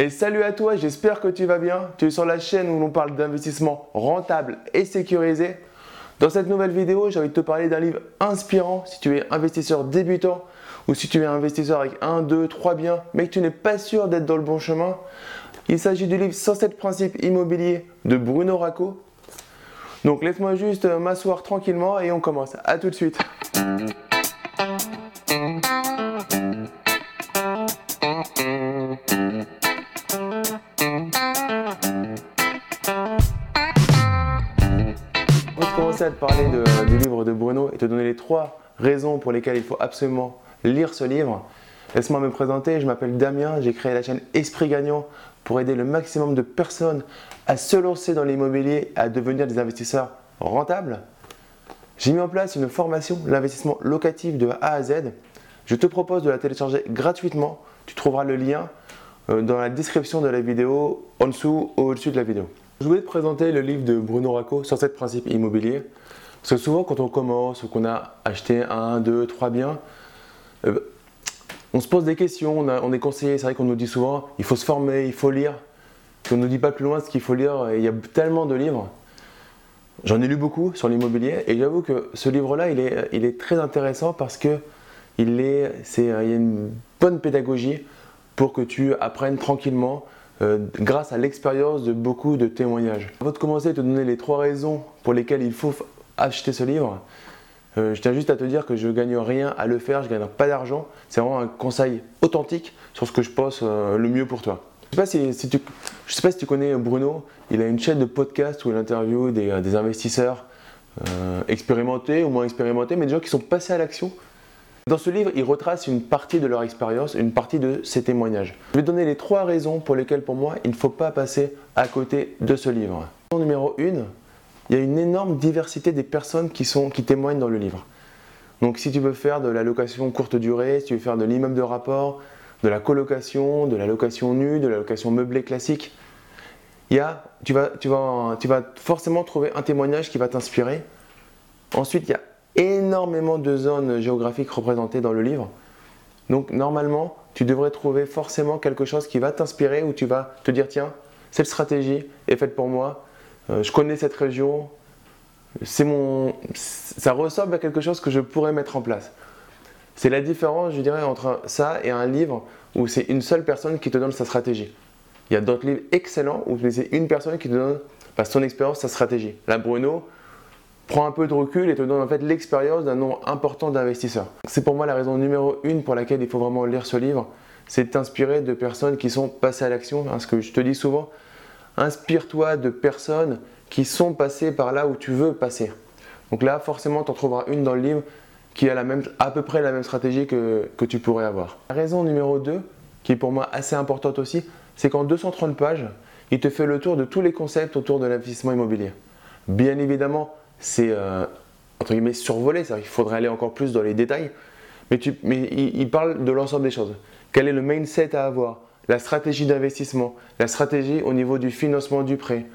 Et salut à toi, j'espère que tu vas bien. Tu es sur la chaîne où l'on parle d'investissement rentable et sécurisé. Dans cette nouvelle vidéo, j'ai envie de te parler d'un livre inspirant si tu es investisseur débutant ou si tu es investisseur avec 1, 2, 3 biens, mais que tu n'es pas sûr d'être dans le bon chemin. Il s'agit du livre 107 principes immobiliers de Bruno Racco. Donc laisse-moi juste m'asseoir tranquillement et on commence. A tout de suite. De parler du livre de Bruno et te donner les trois raisons pour lesquelles il faut absolument lire ce livre. Laisse-moi me présenter, je m'appelle Damien, j'ai créé la chaîne Esprit Gagnant pour aider le maximum de personnes à se lancer dans l'immobilier, à devenir des investisseurs rentables. J'ai mis en place une formation, l'investissement locatif de A à Z. Je te propose de la télécharger gratuitement. Tu trouveras le lien euh, dans la description de la vidéo, en dessous ou au-dessus de la vidéo. Je voulais te présenter le livre de Bruno Racco sur cette principe immobilier. Parce que souvent, quand on commence ou qu'on a acheté un, deux, trois biens, euh, on se pose des questions, on, est conseillé. C'est vrai qu'on nous dit souvent il faut se former, il faut lire. on ne nous dit pas plus loin ce qu'il faut lire. il y a tellement de livres. J'en ai lu beaucoup sur l'immobilier et j'avoue que ce livre-là, il est, très intéressant parce que il y a une bonne pédagogie pour que tu apprennes tranquillement euh, grâce à l'expérience de beaucoup de témoignages. Avant de commencer à te donner les trois raisons pour lesquelles il faut acheter ce livre, euh, je tiens juste à te dire que je ne gagne rien à le faire, je ne gagne pas d'argent. C'est vraiment un conseil authentique sur ce que je pense euh, le mieux pour toi. Je ne sais, pas si, tu, sais pas si tu connais Bruno, il a une chaîne de podcast où il interviewe des, des investisseurs expérimentés ou moins expérimentés, mais des gens qui sont passés à l'action dans ce livre, il retrace une partie de leur expérience, une partie de ses témoignages. Je vais donner les trois raisons pour lesquelles pour moi il ne faut pas passer à côté de ce livre. Numéro 1, il y a une énorme diversité des personnes qui, sont, qui témoignent dans le livre. Donc si tu veux faire de la location courte durée, si tu veux faire de l'immeuble de rapport, de la colocation, de la location nue, de la location meublée classique, il y a, tu, vas, tu, vas, tu vas forcément trouver un témoignage qui va t'inspirer. Ensuite, il y a énormément de zones géographiques représentées dans le livre. Donc normalement, tu devrais trouver forcément quelque chose qui va t'inspirer où tu vas te dire tiens, cette stratégie est faite pour moi, euh, je connais cette région, c'est mon, ça ressemble à quelque chose que je pourrais mettre en place. C'est la différence, je dirais, entre ça et un livre où c'est une seule personne qui te donne sa stratégie. Il y a d'autres livres excellents où c'est une personne qui te donne par son expérience sa stratégie. Là, Bruno, prends un peu de recul et te donne en fait l'expérience d'un nombre important d'investisseurs. C'est pour moi la raison numéro une pour laquelle il faut vraiment lire ce livre, c'est de t'inspirer de personnes qui sont passées à l'action. Hein, ce que je te dis souvent, inspire-toi de personnes qui sont passées par là où tu veux passer. Donc là, forcément, tu en trouveras une dans le livre qui a la même, à peu près la même stratégie que, que tu pourrais avoir. La raison numéro 2, qui est pour moi assez importante aussi, c'est qu'en 230 pages, il te fait le tour de tous les concepts autour de l'investissement immobilier. Bien évidemment, c'est euh, entre guillemets survolé, c'est-à-dire qu'il faudrait aller encore plus dans les détails, mais, il, parle de l'ensemble des choses. Quel est le mindset à avoir? La stratégie d'investissement, la stratégie au niveau du financement du prêt?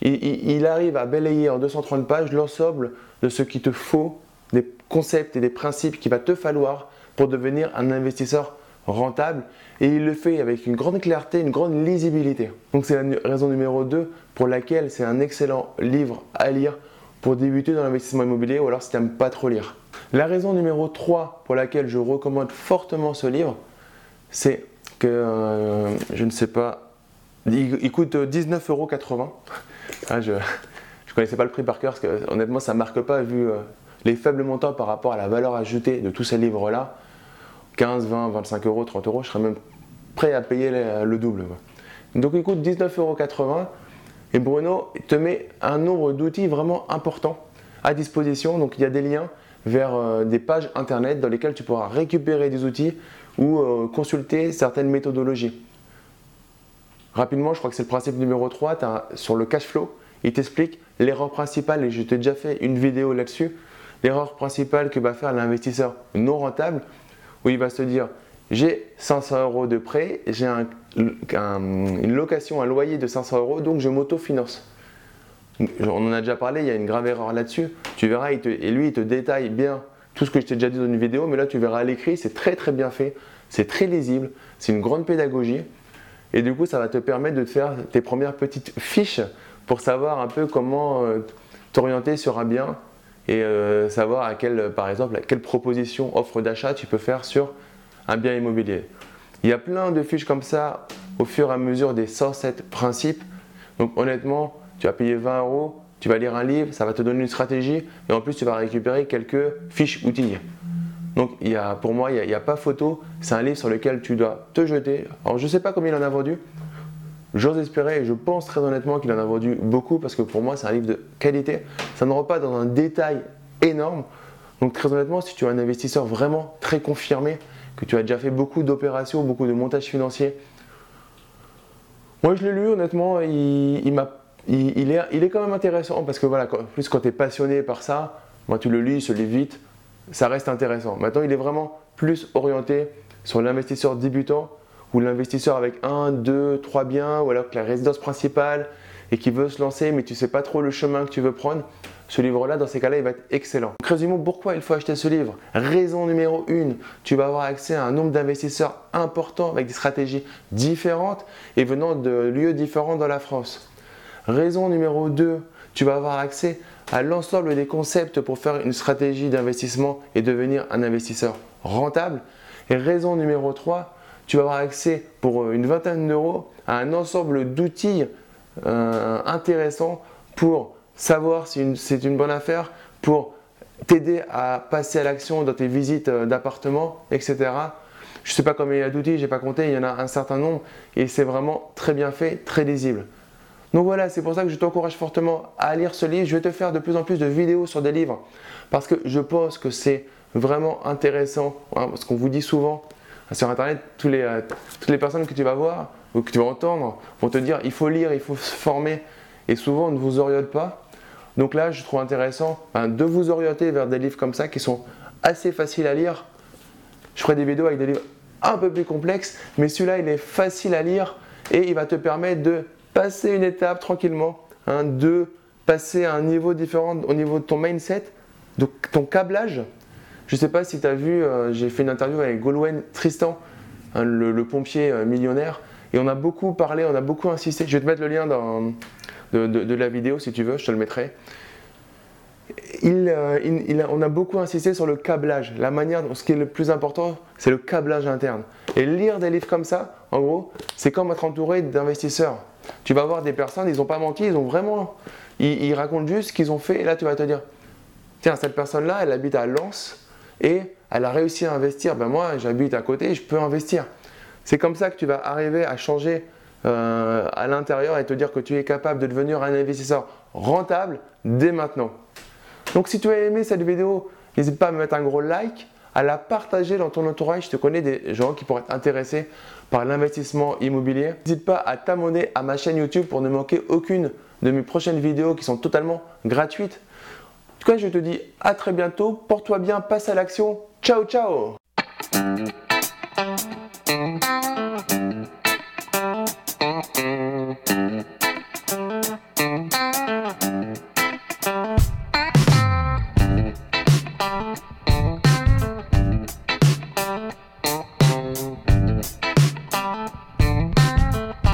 Il, arrive à balayer en 230 pages l'ensemble de ce qu'il te faut, des concepts et des principes qu'il va te falloir pour devenir un investisseur rentable et il le fait avec une grande clarté, une grande lisibilité. Donc c'est la raison numéro 2 pour laquelle c'est un excellent livre à lire pour débuter dans l'investissement immobilier ou alors si tu n'aimes pas trop lire. La raison numéro 3 pour laquelle je recommande fortement ce livre, c'est que, euh, je ne sais pas, il, coûte 19,80€. Ah, je ne connaissais pas le prix par cœur parce que honnêtement ça ne marque pas vu euh, les faibles montants par rapport à la valeur ajoutée de tous ces livres-là. 15, 20, 25 euros, 30 euros, je serais même prêt à payer le double. Donc il coûte 19,80€. Et Bruno te met un nombre d'outils vraiment importants à disposition. Donc il y a des liens vers euh, des pages internet dans lesquelles tu pourras récupérer des outils ou euh, consulter certaines méthodologies. Rapidement, je crois que c'est le principe numéro 3, as, sur le cash flow, il t'explique l'erreur principale, et je t'ai déjà fait une vidéo là-dessus, l'erreur principale que va faire l'investisseur non rentable, où il va se dire j'ai 500 euros de prêt, j'ai une location, un loyer de 500 euros, donc je m'autofinance. On en a déjà parlé, il y a une grave erreur là-dessus. Tu verras, et lui, il te détaille bien tout ce que je t'ai déjà dit dans une vidéo, mais là, tu verras à l'écrit, c'est très très bien fait, c'est très lisible, c'est une grande pédagogie. Et du coup, ça va te permettre de faire tes premières petites fiches pour savoir un peu comment euh, t'orienter sur un bien et euh, savoir à quelle, par exemple, à quelle proposition, offre d'achat tu peux faire sur un bien immobilier. Il y a plein de fiches comme ça au fur et à mesure des 107 principes. Donc honnêtement, tu vas payer 20 euros, tu vas lire un livre, ça va te donner une stratégie et en plus tu vas récupérer quelques fiches outils. Donc il y a, pour moi, il n'y a, pas photo. C'est un livre sur lequel tu dois te jeter. Alors je ne sais pas combien il en a vendu. J'ose espérer et je pense très honnêtement qu'il en a vendu beaucoup parce que pour moi c'est un livre de qualité. Ça ne rentre pas dans un détail énorme. Donc très honnêtement, si tu es un investisseur vraiment très confirmé, que tu as déjà fait beaucoup d'opérations, beaucoup de montages financiers, moi je l'ai lu honnêtement, il, est, quand même intéressant parce que voilà, en plus quand tu es passionné par ça, moi tu le lis, il se lit vite, ça reste intéressant. Maintenant, il est vraiment plus orienté sur l'investisseur débutant ou l'investisseur avec un, deux, trois biens ou alors la résidence principale et qui veut se lancer mais tu sais pas trop le chemin que tu veux prendre. Ce livre-là, dans ces cas-là, il va être excellent. Donc, résumons pourquoi il faut acheter ce livre? Raison numéro une, tu vas avoir accès à un nombre d'investisseurs important avec des stratégies différentes et venant de lieux différents dans la France. Raison numéro 2, tu vas avoir accès à l'ensemble des concepts pour faire une stratégie d'investissement et devenir un investisseur rentable. Et raison numéro 3, tu vas avoir accès pour euh, une vingtaine d'euros à un ensemble d'outils euh, intéressants pour savoir si c'est une bonne affaire, pour t'aider à passer à l'action dans tes visites euh, d'appartement, etc. Je ne sais pas combien il y a d'outils, je n'ai pas compté, il y en a un certain nombre et c'est vraiment très bien fait, très lisible. Donc voilà, c'est pour ça que je t'encourage fortement à lire ce livre. Je vais te faire de plus en plus de vidéos sur des livres parce que je pense que c'est vraiment intéressant. Hein, parce qu'on vous dit souvent sur Internet, euh, toutes les personnes que tu vas voir ou que tu vas entendre vont te dire il faut lire, il faut se former. Et souvent, on ne vous oriente pas. Donc là, je trouve intéressant de vous orienter vers des livres comme ça qui sont assez faciles à lire. Je ferai des vidéos avec des livres un peu plus complexes, mais celui-là, il est facile à lire et il va te permettre de passer une étape tranquillement, hein, de passer à un niveau différent au niveau de ton mindset, de ton câblage. Je ne sais pas si tu as vu, euh, j'ai fait une interview avec Goldwyn Tristan, hein, le, pompier euh, millionnaire, et on a beaucoup parlé, on a beaucoup insisté. Je vais te mettre le lien dans, de, la vidéo si tu veux, je te le mettrai. Euh, on a beaucoup insisté sur le câblage. La manière, ce qui est le plus important, c'est le câblage interne. Et lire des livres comme ça, en gros, c'est comme être entouré d'investisseurs. Tu vas voir des personnes, ils n'ont pas menti, ils ont vraiment. Ils, racontent juste ce qu'ils ont fait, et là tu vas te dire tiens, cette personne-là, elle habite à Lens et elle a réussi à investir. Ben moi, j'habite à côté, je peux investir. C'est comme ça que tu vas arriver à changer euh, à l'intérieur et te dire que tu es capable de devenir un investisseur rentable dès maintenant. Donc si tu as aimé cette vidéo, n'hésite pas à me mettre un gros like, à la partager dans ton entourage. Je te connais des gens qui pourraient être intéressés par l'investissement immobilier. N'hésite pas à t'abonner à ma chaîne YouTube pour ne manquer aucune de mes prochaines vidéos qui sont totalement gratuites. En tout cas, je te dis à très bientôt. Porte-toi bien, passe à l'action. Ciao, ciao